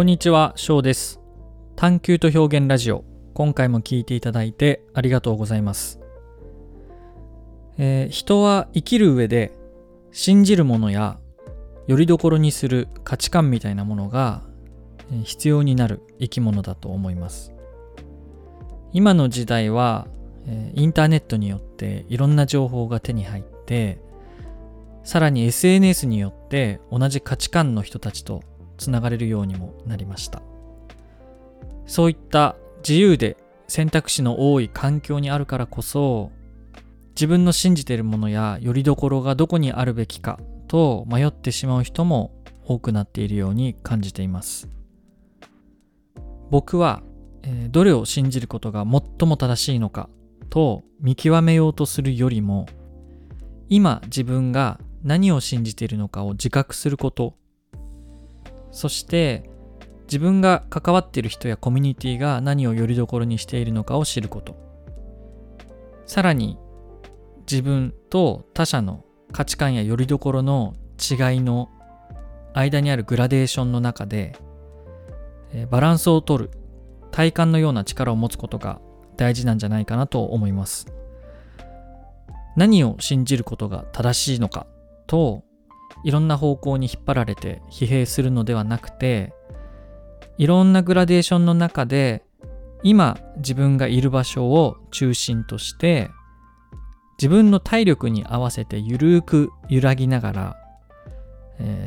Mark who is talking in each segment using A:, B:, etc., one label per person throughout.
A: こんにちは、翔です。探求と表現ラジオ。今回も聞いていただいてありがとうございます。えー人は生きる上で信じるものやよりどころにする価値観みたいなものがえ必要になる生き物だと思います。今の時代は、えインターネットによっていろんな情報が手に入ってさらに SNS によって同じ価値観の人たちとつながれるようにもなりました。そういった自由で選択肢の多い環境にあるからこそ自分の信じているものやよりどころがどこにあるべきかと迷ってしまう人も多くなっているように感じています。僕は、えどれを信じることが最も正しいのかと見極めようとするよりも今自分が何を信じているのかを自覚することそして自分が関わっている人やコミュニティが何をよりどころにしているのかを知ること。さらに自分と他者の価値観やよりどころの違いの間にあるグラデーションの中でバランスを取る体感のような力を持つことが大事なんじゃないかなと思います。何を信じることが正しいのかといろんな方向に引っ張られて疲弊するのではなくていろんなグラデーションの中で今自分がいる場所を中心として自分の体力に合わせてゆるーく揺らぎながら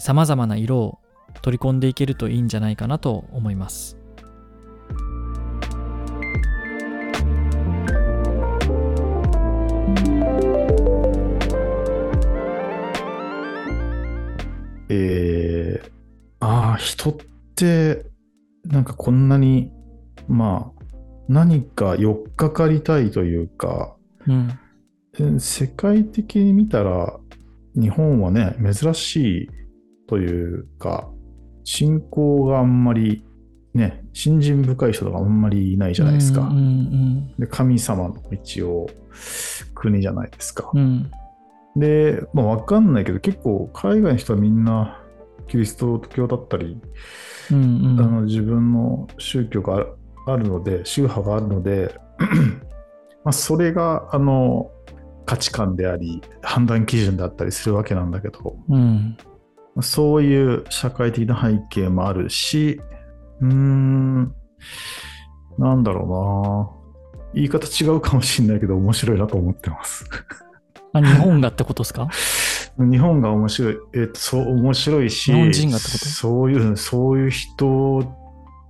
A: さまざまな色を取り込んでいけるといいんじゃないかなと思います。
B: 人って、なんかこんなに、まあ、何か寄っかかりたいというか、
A: うん、
B: え世界的に見たら、日本はね、珍しいというか、信仰があんまり、ね、信心深い人とかあんまりいないじゃないですか。
A: うんうん
B: で神様の一応、国じゃないですか。
A: うん
B: で、まあ、わかんないけど、結構海外の人はみんなキリスト教だったり、
A: うんうん
B: あの自分の宗教があるので、宗派があるので、まあそれがあの価値観であり、判断基準だったりするわけなんだけど、
A: うん
B: そういう社会的な背景もあるし、うーん、なんだろうな。言い方違うかもしれないけど、面白いなと思ってます。
A: あ日本がってことですか？
B: 日本が面白い、えっと、そう、面白いし、
A: 日本人がってこと？
B: そういう、そういう人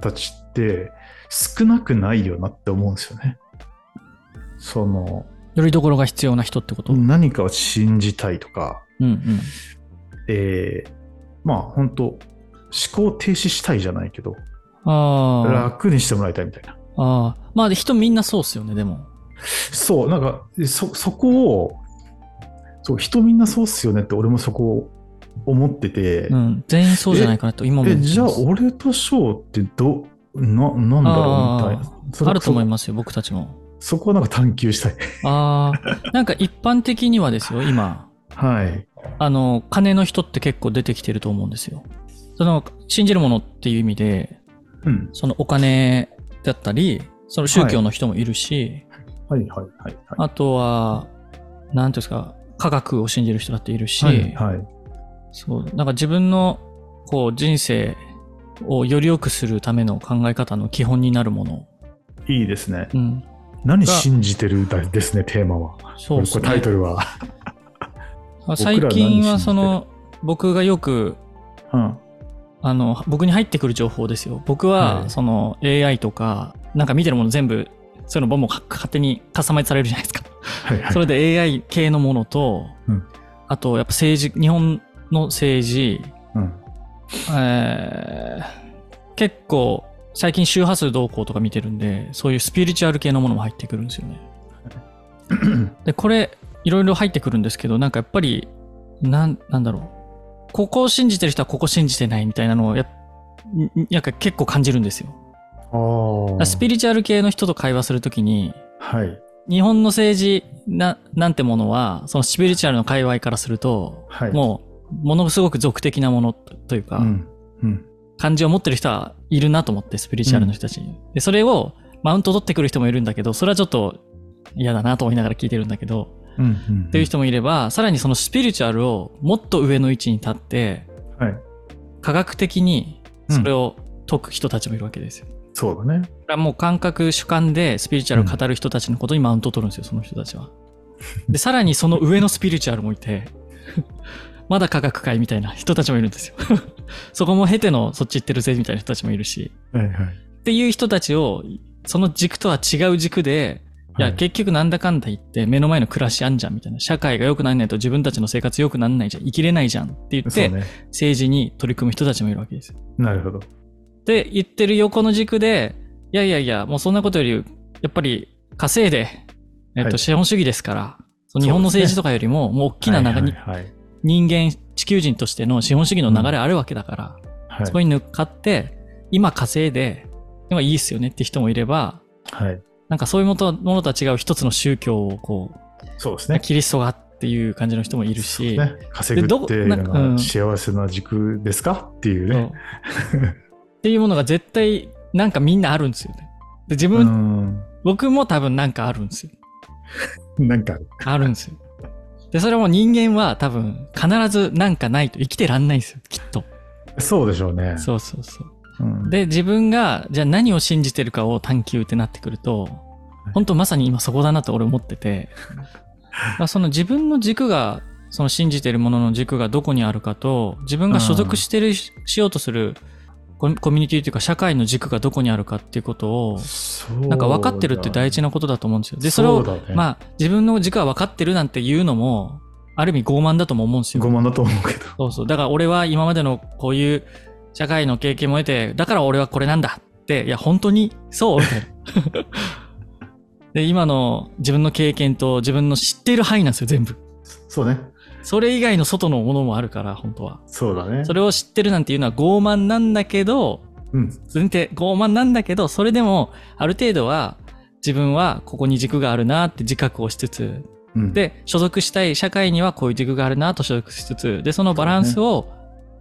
B: たちって少なくないよなって思うんですよね。その、
A: よりどころが必要な人ってこと、
B: 何かを信じたいとか、
A: うんうん。
B: えーまあ本当思考停止したいじゃないけど、
A: あー。
B: 楽にしてもらいたいみたいな。
A: あー。まあ人みんなそうっすよねでも。
B: そう、なんか、そ、そこを、そう、人みんなそうっすよねって俺もそこを思ってて、
A: うん。全員そうじゃないかなと今も
B: じゃあ俺と翔ってど、な、なんだろうみたいな。
A: あると思い
B: そ
A: ますよ僕たちも。
B: そこをなんか探求したい。
A: ああなんか一般的にはですよ今。
B: はい。
A: あの金の人って結構出てきてると思うんですよ。その信じるものっていう意味で
B: うん。
A: そのお金だったりその宗教の人もいるし、
B: はい。はい。はい。はい。
A: あとは何ていうんですか科学を信じる人だっているし、
B: はいはい。
A: そうなんか自分のこう人生をより良くするための考え方の基本になるもの、
B: いいですね。
A: うん、
B: 何信じてるだですね、テーマは。
A: そうです
B: これタイト
A: ね
B: ルは。
A: 最近はその僕がよく
B: うん。
A: あの僕に入ってくる情報ですよ僕は、
B: はい
A: その AI とかなんか見てるもの全部そういうのボンボン勝手にカスタマイズされるじゃないですか
B: はいはい。
A: それで AI 系のものと、
B: うん
A: あとやっぱ政治日本の政治、
B: うん。
A: えー結構最近周波数動向とか見てるんでそういうスピリチュアル系のものも入ってくるんですよね でこれいろいろ入ってくるんですけどなんかやっぱりなんなんだろうここを信じてる人はここ信じてないみたいなのをやっなんか結構感じるんですよ。スピリチュアル系の人と会話するときに
B: はい。
A: 日本の政治ななんてものはそのスピリチュアルの界隈からすると、
B: はい。
A: もうものすごく俗的なものというか、
B: うん。うん。
A: 感じを持ってる人はいるなと思って、スピリチュアルの人たちに。で、それをマウント取ってくる人もいるんだけど、それはちょっと嫌だなと思いながら聞いてるんだけど、
B: うんうん
A: っていう人もいれば、さらにそのスピリチュアルをもっと上の位置に立って、
B: はい。
A: 科学的にそれを解く人たちもいるわけですよ。
B: そうだね。
A: だもう感覚主観でスピリチュアルを語る人たちのことにマウントを取るんですよ、その人たちは。で、さらにその上のスピリチュアルもいて、まだ科学界みたいな人たちもいるんですよ。そこも経てのそっち行ってるぜみたいな人たちもいるし。
B: はいはい。
A: っていう人たちを、その軸とは違う軸で、いや、
B: はい
A: 結局なんだかんだ言って目の前の暮らしあんじゃんみたいな。社会が良くならないと自分たちの生活良くならないじゃん。生きれないじゃんって言って。政治に取り組む人たちもいるわけですよ。
B: なるほど。
A: って言ってる横の軸で、いやいやいや、もうそんなことより、やっぱり稼いで、えっと、
B: はい。
A: 資本主義ですから、その日本の政治とかよりも、もう大きな流れに、
B: はいはい。はい
A: 人間、地球人としての資本主義の流れあるわけだから、
B: はい。
A: そこに乗っかって、今稼いで、でもいいっすよねって人もいれば、
B: はい。
A: なんかそういうものとは違う一つの宗教をこう、
B: そうですね。
A: キリストがっていう感じの人もいるし、
B: ね、稼ぐっていうの幸せな軸ですかってい
A: う
B: ね。
A: っていうものが絶対なんかみんなあるんですよね。で自
B: う
A: 分、
B: ん。
A: 僕も多分なんかあるんですよ。
B: なんか、
A: あるんですよ。で、それはもう人間は多分必ずなんかないと生きてらんないんですよ、きっと。
B: そうでしょうね。
A: そうそうそう。
B: うん
A: で、自分がじゃあ何を信じてるかを探求ってなってくると、本当まさに今そこだなと俺思ってて、まあその自分の軸が、その信じてるものの軸がどこにあるかと、自分が所属してる、しようとするコミュニティというか社会の軸がどこにあるかっていうことを、なんか分かってるって大事なことだと思うんですよ。で、それを、まあ自分の軸は分かってるなんて言うのも、ある意味傲慢だとも思うんですよ。
B: ごまだと思うけど。
A: そうそう。だから俺は今までのこういう社会の経験も得て、だから俺はこれなんだって、いや、本当にそうみたいな。で、今の自分の経験と自分の知っている範囲なんですよ、全部。
B: そうね。
A: それ以外の外のものもあるから、本当は。
B: そうだね。
A: それを知ってるなんていうのは傲慢なんだけど、
B: うん。
A: 前提、傲慢なんだけど、それでも、ある程度は、自分はここに軸があるなって自覚をしつつ、
B: うん、
A: で、所属したい社会にはこういう軸があるなと所属しつつ、で、そのバランスを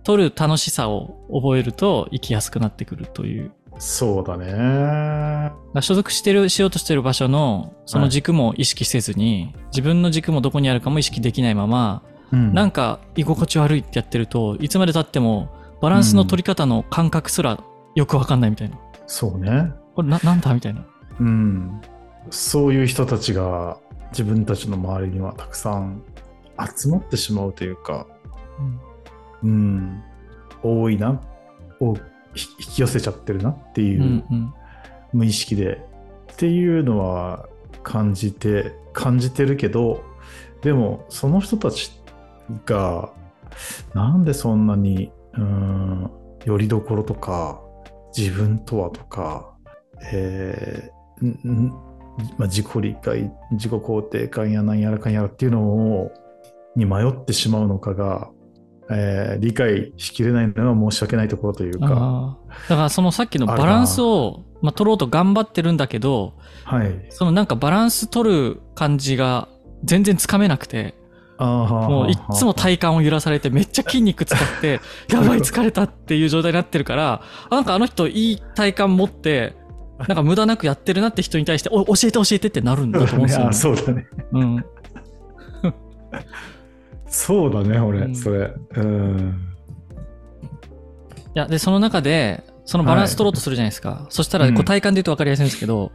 A: 取る楽しさを覚えると生きやすくなってくるという。
B: そうだね。
A: 所属してる、しようとしてる場所の、その軸も意識せずに、自分の軸もどこにあるかも意識できないまま、
B: うん
A: なんか居心地悪いってやってると、いつまで経ってもバランスの取り方の感覚すらよくわかんないみたいな。
B: そうね。
A: これな、なんだみたいな。
B: うん。そういう人たちが自分たちの周りにはたくさん集まってしまうというか、うん、多いな、をひ引き寄せちゃってるなっていうう、
A: んうん。
B: 無意識でっていうのは感じて感じてるけどでもその人たちがなんでそんなにうーんよりどころとか自分とはとか、えーまあ、自己理解自己肯定感やなんやらかんやらっていうのをに迷ってしまうのかが、えー理解しきれないのは申し訳ないところというか。
A: だからそのさっきのバランスを、まあ、取ろうと頑張ってるんだけど、
B: はい、
A: そのなんかバランス取る感じが全然つかめなくて、も
B: も
A: ういっつも体幹を揺らされてめっちゃ筋肉使って、やばい疲れたっていう状態になってるから、あなんかあの人いい体幹持って、なんか無駄なくやってるなって人に対して、お教えて教えてってなるんだと思うんですよ、ね。
B: あそうだね。
A: うん。
B: そうだね、俺、
A: うん
B: それ。うん。
A: いや、で、その中で、そのバランス取ろうとするじゃないですか。そしたら、こ
B: うん
A: う体幹で言うと分かりやすいんですけど、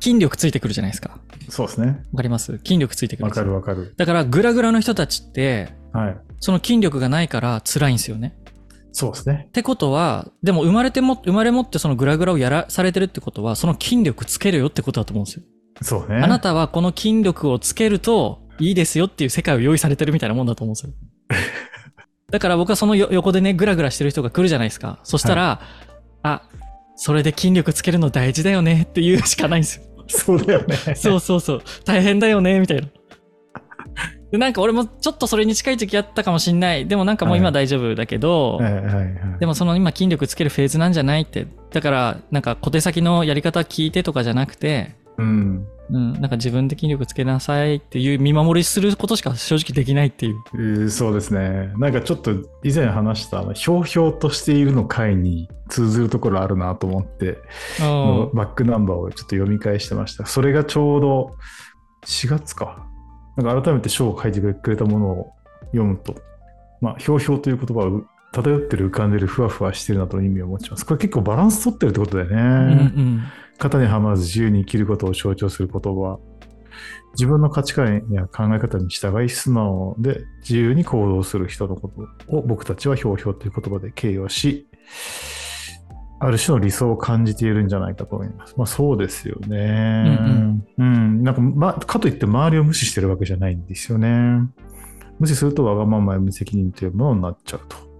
A: 筋力ついてくるじゃないですか。
B: そうですね。
A: わかります？筋力ついてくるん
B: わ
A: ですよ
B: かるわかる。
A: だから、グラグラの人たちって、
B: はい。
A: その筋力がないから辛いんですよね。
B: そうですね
A: っ。てことは、でも生まれても、生まれ持ってそのグラグラをやらされてるってことは、その筋力つけるよってことだと思うんですよ。
B: そうね。
A: あなたはこの筋力をつけるといいですよっていう世界を用意されてるみたいなもんだと思うんですよ。だから僕はそのよ横でね、グラグラしてる人が来るじゃないですか。そしたら、あ、それで筋力つけるの大事だよねっていうしかないんですよ。
B: そうだよね。
A: そうそうそう。大変だよね、みたいな。でなんか俺もちょっとそれに近い時あったかもしんない。でもなんかもう今大丈夫だけど、
B: はいはいはい。
A: でもその今筋力つけるフェーズなんじゃないって。だからなんか小手先のやり方聞いてとかじゃなくて、
B: うん。
A: うん、なんか自分で筋力つけなさいっていう見守りすることしか正直できないっていう。
B: えーそうですね。なんかちょっと以前話した、ひょうひょうとしているの回に通ずるところあるなと思って、
A: あ
B: バックナンバーをちょっと読み返してました。それがちょうど4月か。なんか改めて書を書いてくれたものを読むと、まあ、ひょうひょうという言葉を漂ってる浮かんでるふわふわしてるなとの意味を持ちます。これ結構バランス取ってるってことだよね。
A: うんうん。
B: 型にはまらず自由に生きることを象徴する言葉。自分の価値観や考え方に従い素直で自由に行動する人のことを僕たちはひょうひょうという言葉で形容し、ある種の理想を感じているんじゃないかと思います。まあそうですよね。うん、なんか、ま、かといって周りを無視してるわけじゃないんですよね。無視するとわがままや無責任というものになっちゃうと。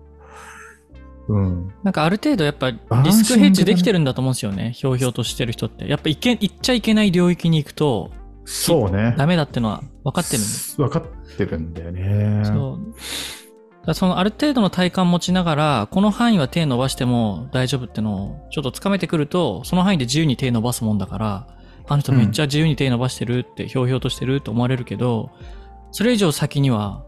B: うん。
A: なんかある程度やっぱリスクヘッジできてるんだと思うんですよね。ひょうひょうとしてる人って。やっぱいけ行っちゃいけない領域に行くと
B: そうね。
A: ダメだってのは分かってるんです。
B: 分かってるんだよね。
A: そう。そのある程度の体感持ちながら、この範囲は手伸ばしても大丈夫ってのをちょっとつかめてくると、その範囲で自由に手伸ばすもんだから、あの人めっちゃ自由に手伸ばしてるって、ひょうひょうとしてると思われるけど、それ以上先には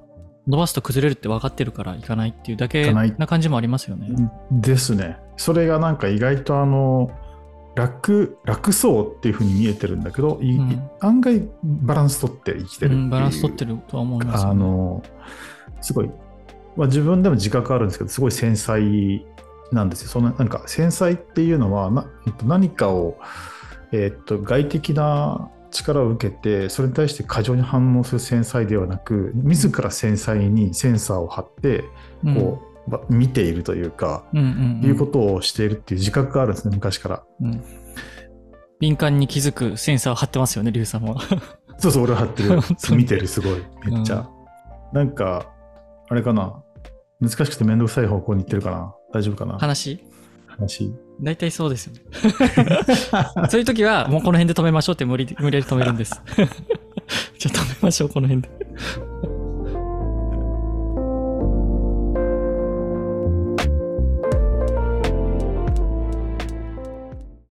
A: 伸ばすと崩れるって分かってるからいかないっていうだけ
B: な
A: 感じもありますよね。
B: ですね。それがなんか意外とあの、楽、楽そうっていうふうに見えてるんだけど、い
A: うん
B: 案外バランス取って生きてるう。
A: うん、バランス取ってるとは思いますよね、
B: あの、すごい、まあ、自分でも自覚あるんですけど、すごい繊細なんですよ。そのなんか繊細っていうのはなえっと何かを、えっと外的な力を受けて、それに対して過剰に反応する繊細ではなく、自ら繊細にセンサーを張って、
A: うん
B: こう、ば見ているというか、
A: うんうんうん
B: いうことをしているっていう自覚があるんですね、昔から。
A: うん敏感に気づくセンサーを貼ってますよね、リュウさんは。
B: そうそう、俺は張ってる 見てる、すごい。めっちゃ。なんか、あれかな。難しくてめんどくさい方向に行ってるかな。大丈夫かな
A: 話？
B: 話。
A: 大体そうですよね。そういう時は、もうこの辺で止めましょうって無理無理やり止めるんです。じゃあ止めましょう、この辺で。